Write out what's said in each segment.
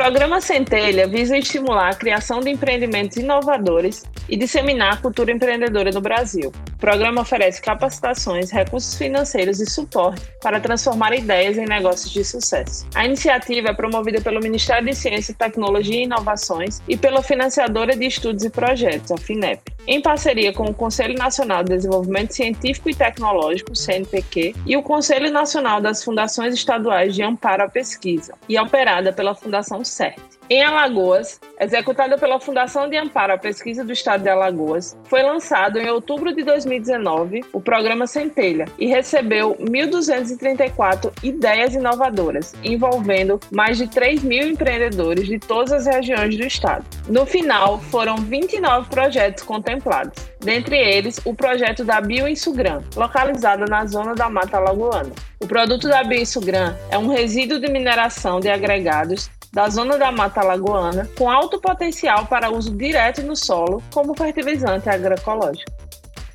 programa Centelha visa estimular a criação de empreendimentos inovadores e disseminar a cultura empreendedora no Brasil. O programa oferece capacitações, recursos financeiros e suporte para transformar ideias em negócios de sucesso. A iniciativa é promovida pelo Ministério de Ciência, Tecnologia e Inovações e pela financiadora de estudos e projetos, a FINEP, em parceria com o Conselho Nacional de Desenvolvimento Científico e Tecnológico, CNPq, e o Conselho Nacional das Fundações Estaduais de Amparo à Pesquisa, e operada pela Fundação CERT. Em Alagoas, executada pela Fundação de Amparo à Pesquisa do Estado de Alagoas, foi lançado em outubro de 2019 o programa Centelha e recebeu 1.234 ideias inovadoras, envolvendo mais de 3 mil empreendedores de todas as regiões do estado. No final, foram 29 projetos contemplados, dentre eles o projeto da Bioinsugran, localizada na zona da Mata Alagoana. O produto da Bioinsugran é um resíduo de mineração de agregados da zona da Mata Lagoana, com alto potencial para uso direto no solo como fertilizante agroecológico.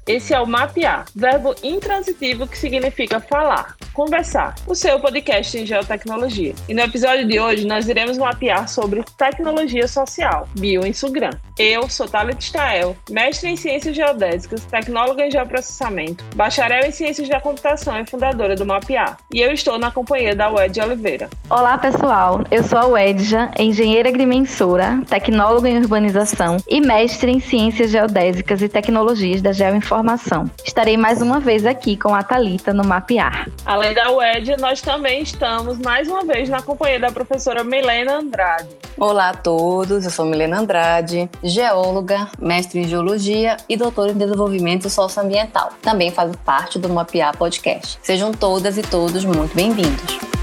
Esse é o mapear, verbo intransitivo que significa falar, conversar, o seu podcast em geotecnologia. E no episódio de hoje nós iremos mapear sobre tecnologia social, bioinsugram. Eu sou Thalia Stael, mestre em ciências geodésicas, tecnóloga em geoprocessamento, bacharel em ciências da computação e fundadora do Mapear. E eu estou na companhia da Wed Oliveira. Olá pessoal, eu sou a Wedja, engenheira agrimensora, tecnóloga em urbanização e mestre em ciências geodésicas e tecnologias da geoinformação informação. Estarei mais uma vez aqui com a Talita no Mapear. Além da UED, nós também estamos mais uma vez na companhia da professora Milena Andrade. Olá a todos, eu sou Milena Andrade, geóloga, mestre em geologia e doutora em desenvolvimento socioambiental. Também faço parte do Mapear Podcast. Sejam todas e todos muito bem-vindos.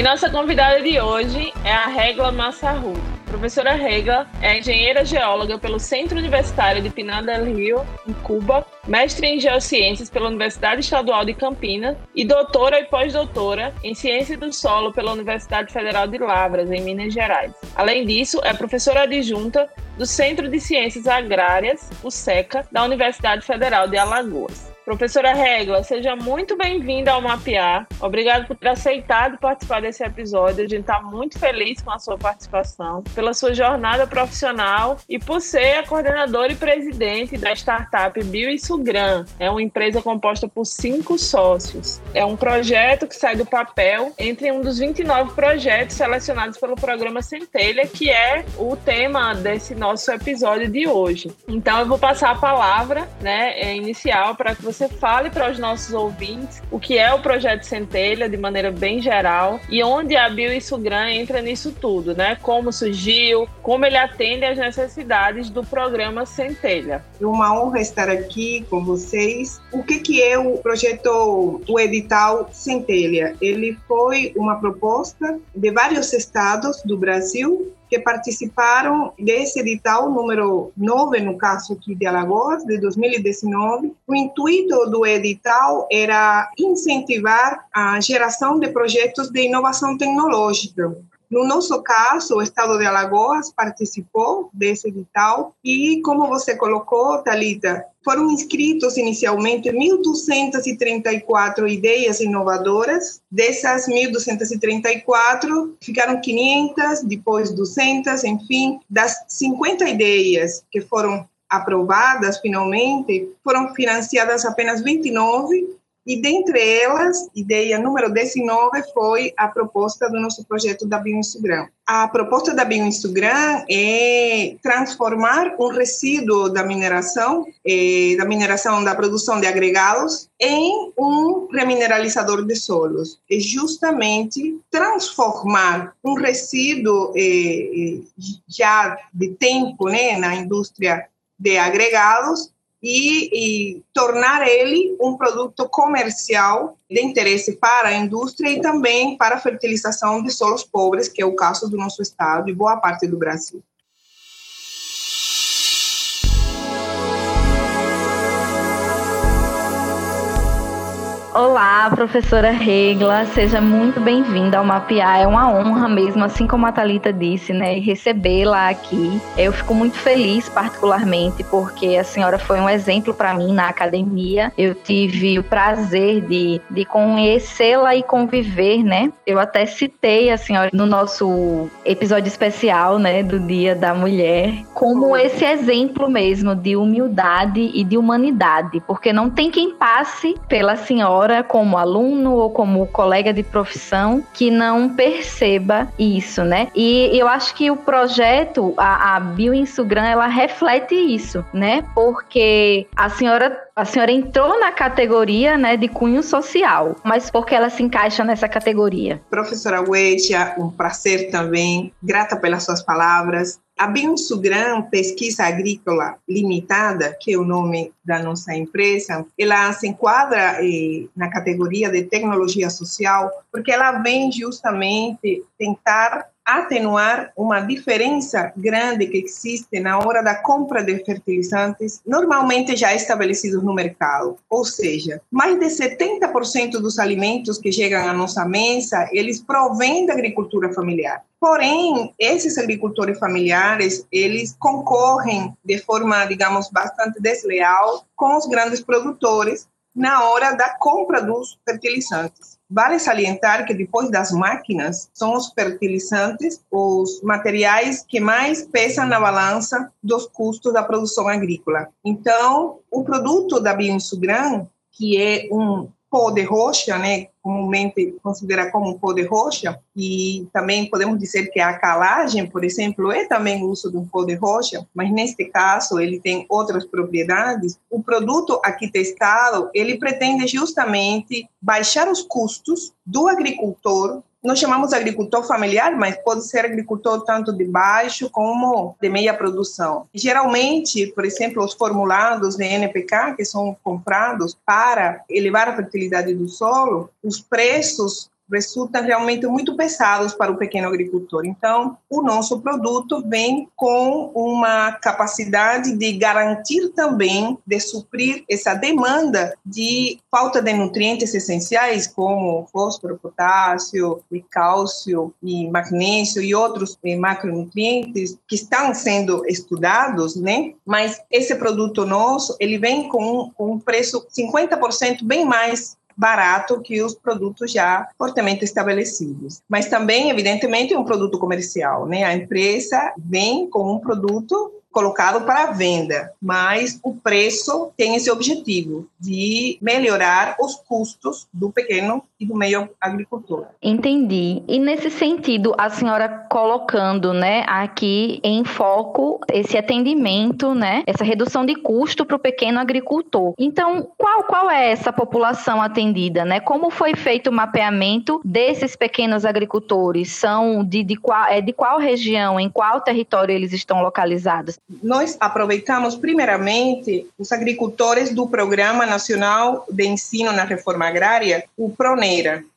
E nossa convidada de hoje é a Regla Massarru. Professora Regla é engenheira geóloga pelo Centro Universitário de Pinar del Rio, em Cuba, mestre em Geociências pela Universidade Estadual de Campinas e doutora e pós-doutora em Ciência do Solo pela Universidade Federal de Lavras, em Minas Gerais. Além disso, é professora adjunta do Centro de Ciências Agrárias, o SECA, da Universidade Federal de Alagoas. Professora Regla, seja muito bem-vinda ao Mapear. Obrigado por ter aceitado participar desse episódio. A gente está muito feliz com a sua participação, pela sua jornada profissional e por ser a coordenadora e presidente da startup Bio Sugran. É uma empresa composta por cinco sócios. É um projeto que sai do papel entre um dos 29 projetos selecionados pelo programa Centelha, que é o tema desse nosso episódio de hoje. Então, eu vou passar a palavra né, inicial para que você você fale para os nossos ouvintes o que é o projeto Centelha de maneira bem geral e onde a Bio e Sugran entra nisso tudo, né? Como surgiu, como ele atende às necessidades do programa Centelha. É uma honra estar aqui com vocês. O que que é o projeto, o edital Centelha? Ele foi uma proposta de vários estados do Brasil que participaram desse edital número 9, no caso aqui de Alagoas, de 2019. O intuito do edital era incentivar a geração de projetos de inovação tecnológica no nosso caso, o estado de Alagoas participou desse edital e, como você colocou, Talita, foram inscritos inicialmente 1.234 ideias inovadoras. Dessas 1.234, ficaram 500, depois 200, enfim, das 50 ideias que foram aprovadas finalmente, foram financiadas apenas 29 e dentre elas, ideia número 19 foi a proposta do nosso projeto da Bioinsugram. A proposta da Bioinsugram é transformar um resíduo da mineração, eh, da mineração da produção de agregados, em um remineralizador de solos. É justamente transformar um resíduo eh, já de tempo né, na indústria de agregados e, e, tornar ele um produto comercial de interesse para a indústria e também para a fertilização de solos pobres, que é o caso do nosso estado e boa parte do Brasil. Olá, professora Regla, seja muito bem-vinda ao Mapear. É uma honra mesmo, assim como a Talita disse, né, recebê-la aqui. Eu fico muito feliz, particularmente, porque a senhora foi um exemplo para mim na academia. Eu tive o prazer de, de conhecê-la e conviver, né? Eu até citei a senhora no nosso episódio especial, né, do Dia da Mulher, como esse exemplo mesmo de humildade e de humanidade, porque não tem quem passe pela senhora como aluno ou como colega de profissão que não perceba isso, né? E eu acho que o projeto, a, a Bioinsugran, ela reflete isso, né? Porque a senhora a senhora entrou na categoria né, de cunho social, mas por que ela se encaixa nessa categoria? Professora Weitia, um prazer também, grata pelas suas palavras. A Biosugran Pesquisa Agrícola Limitada, que é o nome da nossa empresa, ela se enquadra eh, na categoria de tecnologia social, porque ela vem justamente tentar atenuar uma diferença grande que existe na hora da compra de fertilizantes, normalmente já estabelecidos no mercado. Ou seja, mais de 70% dos alimentos que chegam à nossa mesa, eles provêm da agricultura familiar. Porém, esses agricultores familiares, eles concorrem de forma, digamos, bastante desleal com os grandes produtores na hora da compra dos fertilizantes. Vale salientar que depois das máquinas, são os fertilizantes os materiais que mais pesam na balança dos custos da produção agrícola. Então, o produto da Bioinsugran, que é um pó de rocha, né, comumente considera como pó de rocha, e também podemos dizer que a calagem, por exemplo, é também uso de um pó de rocha, mas neste caso ele tem outras propriedades. O produto aqui testado, ele pretende justamente baixar os custos do agricultor nós chamamos agricultor familiar, mas pode ser agricultor tanto de baixo como de meia produção. Geralmente, por exemplo, os formulados de NPK que são comprados para elevar a fertilidade do solo, os preços resultam realmente muito pesados para o pequeno agricultor. Então, o nosso produto vem com uma capacidade de garantir também, de suprir essa demanda de falta de nutrientes essenciais, como fósforo, potássio, e cálcio, e magnésio e outros eh, macronutrientes que estão sendo estudados, né? Mas esse produto nosso, ele vem com um preço 50% bem mais barato que os produtos já fortemente estabelecidos. Mas também, evidentemente, é um produto comercial, né? A empresa vem com um produto colocado para venda, mas o preço tem esse objetivo de melhorar os custos do pequeno e do meio agricultor. Entendi. E nesse sentido, a senhora colocando, né, aqui em foco esse atendimento, né, essa redução de custo para o pequeno agricultor. Então, qual qual é essa população atendida, né? Como foi feito o mapeamento desses pequenos agricultores? São de, de qual é de qual região, em qual território eles estão localizados? Nós aproveitamos primeiramente os agricultores do Programa Nacional de Ensino na Reforma Agrária, o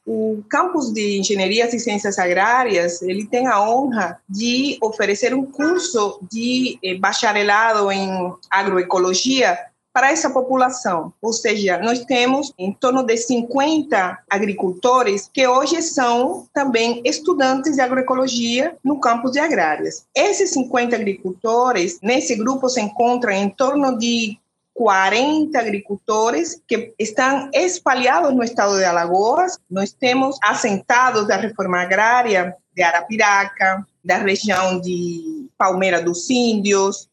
O campus de Engenharias e Ciências Agrárias, ele tem a honra de oferecer um curso de eh, bacharelado em agroecologia para essa população. Ou seja, nós temos em torno de 50 agricultores que hoje são também estudantes de agroecologia no campus de agrárias. Esses 50 agricultores, nesse grupo se encontram em torno de 40 agricultores que estão espalhados no estado de Alagoas. Nós temos assentados da reforma agrária de Arapiraca, da região de Palmeira dos Índios,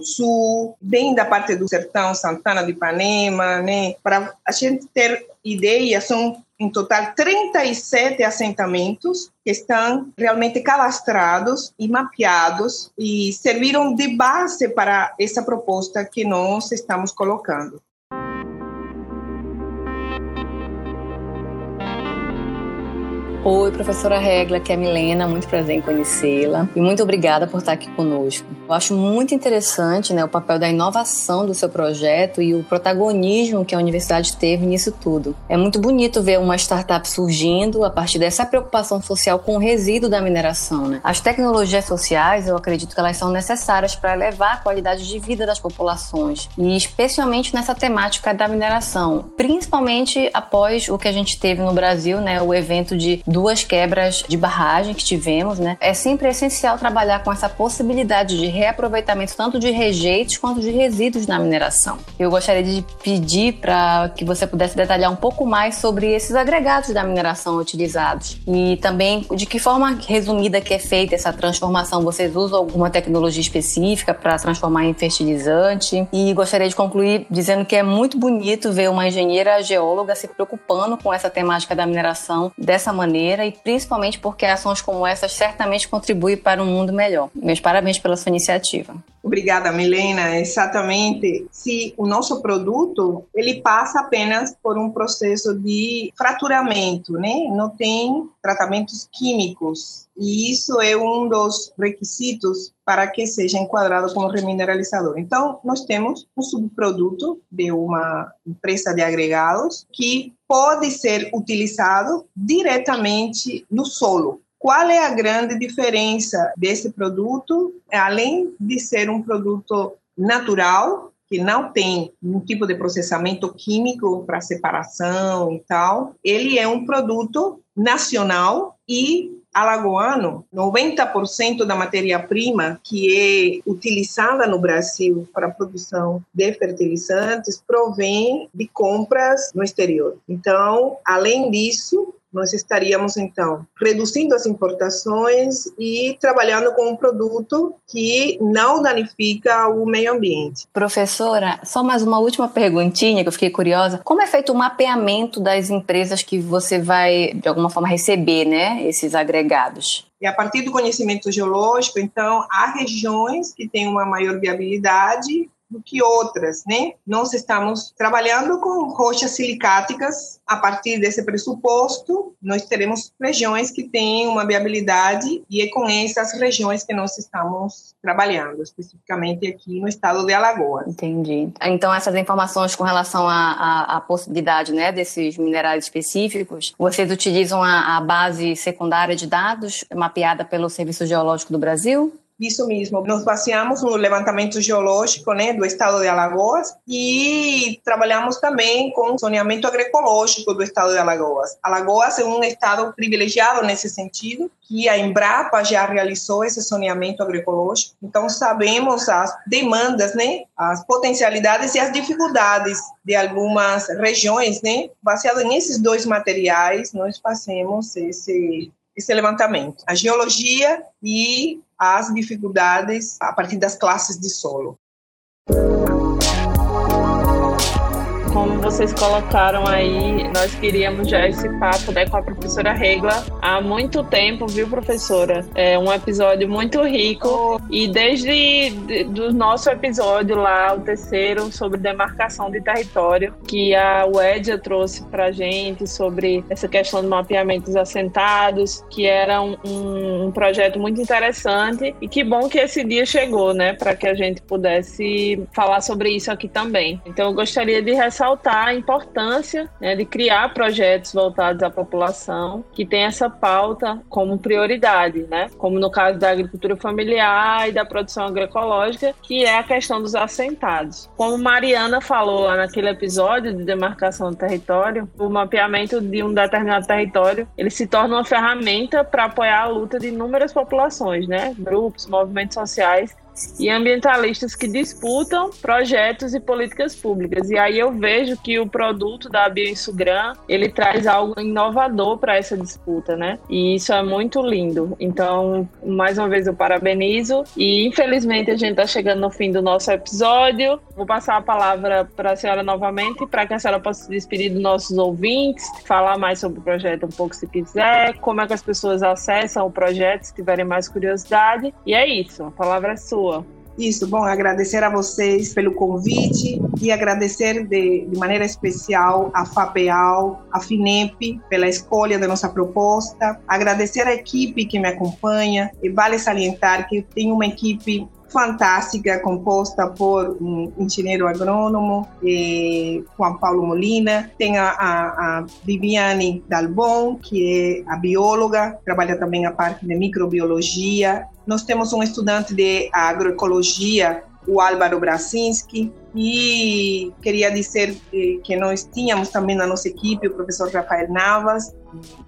Sul, bem da parte do sertão Santana de Ipanema, né? Para a gente ter ideia, são em total 37 assentamentos que estão realmente cadastrados e mapeados e serviram de base para essa proposta que nós estamos colocando. Oi, professora Regla, que é a Milena, muito prazer em conhecê-la e muito obrigada por estar aqui conosco. Eu acho muito interessante né, o papel da inovação do seu projeto e o protagonismo que a universidade teve nisso tudo. É muito bonito ver uma startup surgindo a partir dessa preocupação social com o resíduo da mineração. Né? As tecnologias sociais, eu acredito que elas são necessárias para elevar a qualidade de vida das populações e especialmente nessa temática da mineração, principalmente após o que a gente teve no Brasil, né, o evento de duas quebras de barragem que tivemos, né? É sempre essencial trabalhar com essa possibilidade de reaproveitamento tanto de rejeitos quanto de resíduos na mineração. Eu gostaria de pedir para que você pudesse detalhar um pouco mais sobre esses agregados da mineração utilizados e também de que forma resumida que é feita essa transformação. Vocês usam alguma tecnologia específica para transformar em fertilizante? E gostaria de concluir dizendo que é muito bonito ver uma engenheira geóloga se preocupando com essa temática da mineração dessa maneira maneira e principalmente porque ações como essas certamente contribuem para um mundo melhor. Meus parabéns pela sua iniciativa. Obrigada, Milena. Exatamente. Se o nosso produto ele passa apenas por um processo de fraturamento, né? Não tem tratamentos químicos. E isso é um dos requisitos para que seja enquadrado como remineralizador. Então, nós temos um subproduto de uma empresa de agregados que pode ser utilizado diretamente no solo. Qual é a grande diferença desse produto? Além de ser um produto natural, que não tem um tipo de processamento químico para separação e tal, ele é um produto nacional e alagoano, 90% da matéria-prima que é utilizada no Brasil para a produção de fertilizantes provém de compras no exterior. Então, além disso, nós estaríamos então reduzindo as importações e trabalhando com um produto que não danifica o meio ambiente. Professora, só mais uma última perguntinha que eu fiquei curiosa. Como é feito o mapeamento das empresas que você vai de alguma forma receber, né, esses agregados? E a partir do conhecimento geológico, então, há regiões que têm uma maior viabilidade do que outras, né? Nós estamos trabalhando com rochas silicáticas. A partir desse pressuposto, nós teremos regiões que têm uma viabilidade e é com essas regiões que nós estamos trabalhando, especificamente aqui no estado de Alagoas. Entendi. Então, essas informações com relação à, à, possibilidade né, desses minerais específicos, vocês utilizam a, a base secundária de dados mapeada pelo Serviço Geológico do Brasil? Isso mesmo. Nos baseamos no levantamento geológico né, do estado de Alagoas e trabalhamos também com o zoneamento agroecológico do estado de Alagoas. Alagoas é um estado privilegiado nesse sentido, que a Embrapa já realizou esse zoneamento agroecológico. Então, sabemos as demandas, né, as potencialidades e as dificuldades de algumas regiões, né? Baseado nesses dois materiais, nós fazemos esse esse levantamento, a geologia e as dificuldades a partir das classes de solo como vocês colocaram aí, nós queríamos já esse papo né, com a professora Regla há muito tempo, viu, professora? É um episódio muito rico e desde do nosso episódio lá, o terceiro, sobre demarcação de território, que a UEDIA trouxe pra gente sobre essa questão do mapeamento dos assentados, que era um, um, um projeto muito interessante e que bom que esse dia chegou, né, para que a gente pudesse falar sobre isso aqui também. Então eu gostaria de ressaltar ressaltar a importância né, de criar projetos voltados à população que tem essa pauta como prioridade, né? Como no caso da agricultura familiar e da produção agroecológica, que é a questão dos assentados. Como Mariana falou lá naquele episódio de demarcação do território, o mapeamento de um determinado território, ele se torna uma ferramenta para apoiar a luta de inúmeras populações, né? Grupos, movimentos sociais e ambientalistas que disputam projetos e políticas públicas. E aí eu vejo que o produto da Bioinsugram, ele traz algo inovador para essa disputa, né? E isso é muito lindo. Então, mais uma vez eu parabenizo e infelizmente a gente está chegando no fim do nosso episódio. Vou passar a palavra para a senhora novamente para que a senhora possa se despedir dos nossos ouvintes, falar mais sobre o projeto um pouco se quiser, como é que as pessoas acessam o projeto se tiverem mais curiosidade. E é isso, a palavra é sua. Isso, bom, agradecer a vocês pelo convite e agradecer de, de maneira especial a FAPEAL, a FINEP, pela escolha da nossa proposta, agradecer a equipe que me acompanha, e vale salientar que tem uma equipe fantástica, composta por um engenheiro agrônomo, eh, Juan Paulo Molina, tem a, a, a, Viviane Dalbon, que é a bióloga, trabalha também a parte de microbiologia. Nós temos um estudante de agroecologia, o Álvaro Brasinski, e queria dizer que nós tínhamos também na nossa equipe o professor Rafael Navas,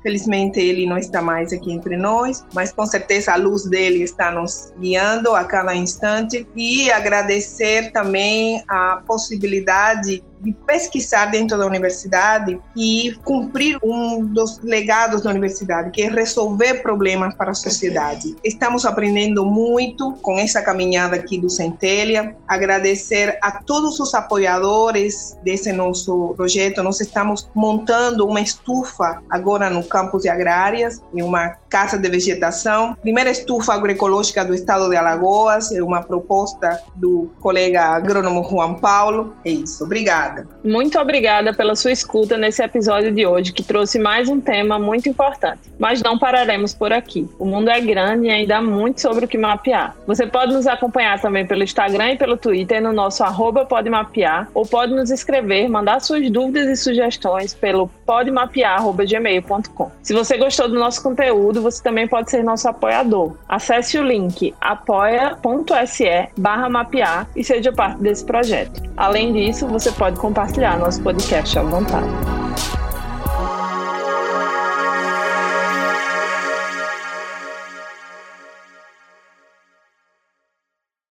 Felizmente ele não está mais aqui entre nós, mas com certeza a luz dele está nos guiando a cada instante e agradecer também a possibilidade de pesquisar dentro da universidade e cumprir um dos legados da universidade, que é resolver problemas para a sociedade. Estamos aprendendo muito com essa caminhada aqui do Centelha. Agradecer a todos os apoiadores desse nosso projeto. Nós estamos montando uma estufa agora no campus de Agrárias, em uma casa de vegetação. Primeira estufa agroecológica do estado de Alagoas, é uma proposta do colega agrônomo Juan Paulo. É isso. Obrigada. Muito obrigada pela sua escuta nesse episódio de hoje, que trouxe mais um tema muito importante. Mas não pararemos por aqui. O mundo é grande e ainda há muito sobre o que mapear. Você pode nos acompanhar também pelo Instagram e pelo Twitter no nosso arroba podemapear, ou pode nos escrever, mandar suas dúvidas e sugestões pelo podemapear.gmail.com. Se você gostou do nosso conteúdo, você também pode ser nosso apoiador. Acesse o link apoia.se barra mapear e seja parte desse projeto. Além disso, você pode compartilhar nosso podcast à vontade.